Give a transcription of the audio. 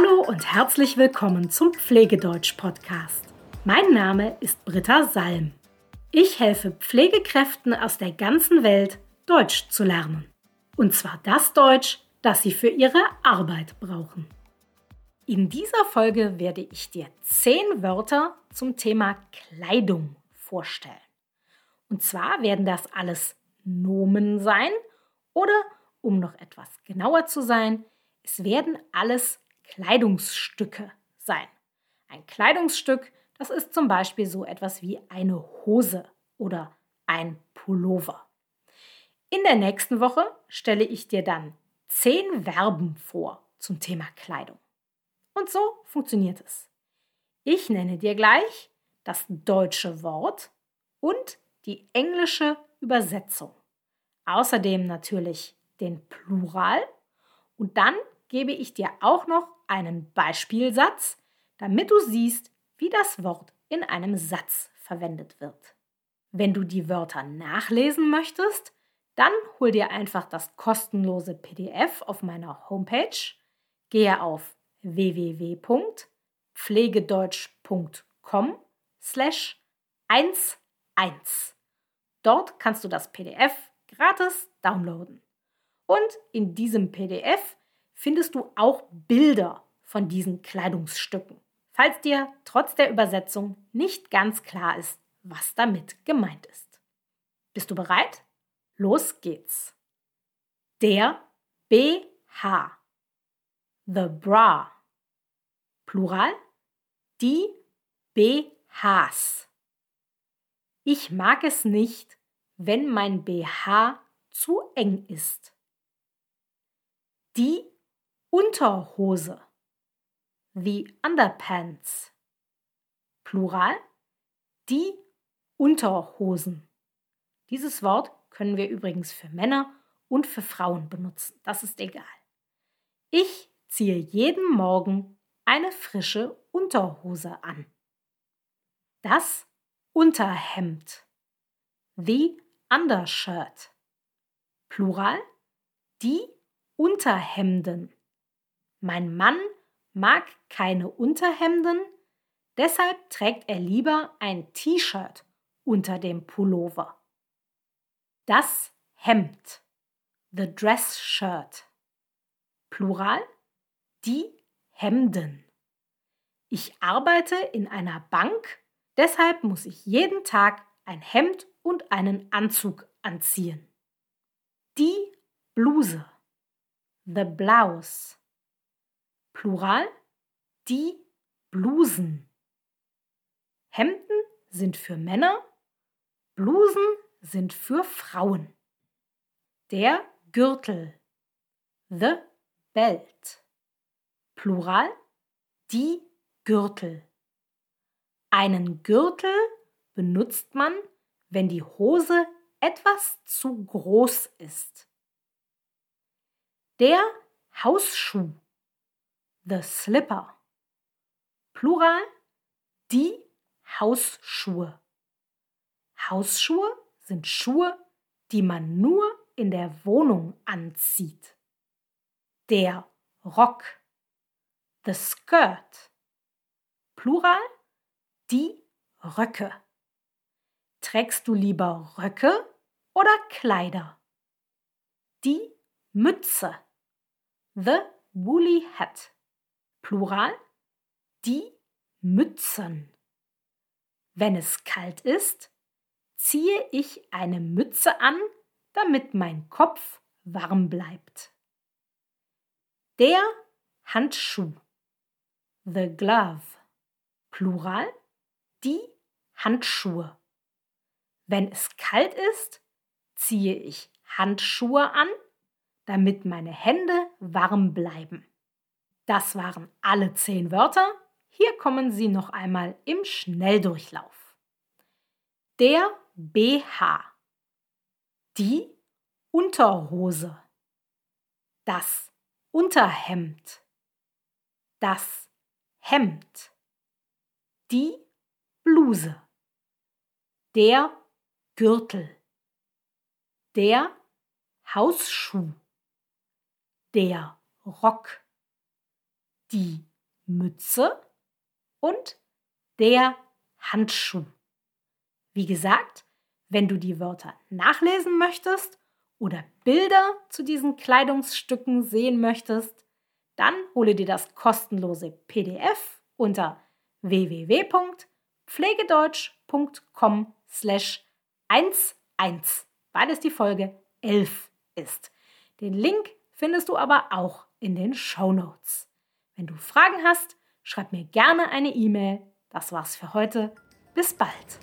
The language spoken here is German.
Hallo und herzlich willkommen zum Pflegedeutsch-Podcast. Mein Name ist Britta Salm. Ich helfe Pflegekräften aus der ganzen Welt, Deutsch zu lernen. Und zwar das Deutsch, das sie für ihre Arbeit brauchen. In dieser Folge werde ich dir zehn Wörter zum Thema Kleidung vorstellen. Und zwar werden das alles Nomen sein oder, um noch etwas genauer zu sein, es werden alles Kleidungsstücke sein. Ein Kleidungsstück, das ist zum Beispiel so etwas wie eine Hose oder ein Pullover. In der nächsten Woche stelle ich dir dann zehn Verben vor zum Thema Kleidung. Und so funktioniert es. Ich nenne dir gleich das deutsche Wort und die englische Übersetzung. Außerdem natürlich den Plural und dann gebe ich dir auch noch einen Beispielsatz, damit du siehst, wie das Wort in einem Satz verwendet wird. Wenn du die Wörter nachlesen möchtest, dann hol dir einfach das kostenlose PDF auf meiner Homepage, gehe auf www.pflegedeutsch.com slash 11. Dort kannst du das PDF gratis downloaden. Und in diesem PDF findest du auch Bilder von diesen Kleidungsstücken, falls dir trotz der Übersetzung nicht ganz klar ist, was damit gemeint ist. Bist du bereit? Los geht's. Der BH. The bra. Plural. Die BHs. Ich mag es nicht, wenn mein BH zu eng ist. Die Unterhose. The underpants. Plural. Die Unterhosen. Dieses Wort können wir übrigens für Männer und für Frauen benutzen. Das ist egal. Ich ziehe jeden Morgen eine frische Unterhose an. Das Unterhemd. The undershirt. Plural. Die Unterhemden. Mein Mann mag keine Unterhemden, deshalb trägt er lieber ein T-Shirt unter dem Pullover. Das Hemd. The dress shirt. Plural. Die Hemden. Ich arbeite in einer Bank, deshalb muss ich jeden Tag ein Hemd und einen Anzug anziehen. Die Bluse. The blouse. Plural. Die Blusen. Hemden sind für Männer, Blusen sind für Frauen. Der Gürtel. The belt. Plural. Die Gürtel. Einen Gürtel benutzt man, wenn die Hose etwas zu groß ist. Der Hausschuh. The slipper. Plural. Die Hausschuhe. Hausschuhe sind Schuhe, die man nur in der Wohnung anzieht. Der Rock. The skirt. Plural. Die Röcke. Trägst du lieber Röcke oder Kleider? Die Mütze. The woolly hat. Plural. Die Mützen. Wenn es kalt ist, ziehe ich eine Mütze an, damit mein Kopf warm bleibt. Der Handschuh. The glove. Plural. Die Handschuhe. Wenn es kalt ist, ziehe ich Handschuhe an, damit meine Hände warm bleiben. Das waren alle zehn Wörter. Hier kommen sie noch einmal im Schnelldurchlauf. Der BH. Die Unterhose. Das Unterhemd. Das Hemd. Die Bluse. Der Gürtel. Der Hausschuh. Der Rock. Die Mütze und der Handschuh. Wie gesagt, wenn du die Wörter nachlesen möchtest oder Bilder zu diesen Kleidungsstücken sehen möchtest, dann hole dir das kostenlose PDF unter www.pflegedeutsch.com slash 11, weil es die Folge 11 ist. Den Link findest du aber auch in den Show Notes. Wenn du Fragen hast, schreib mir gerne eine E-Mail. Das war's für heute. Bis bald.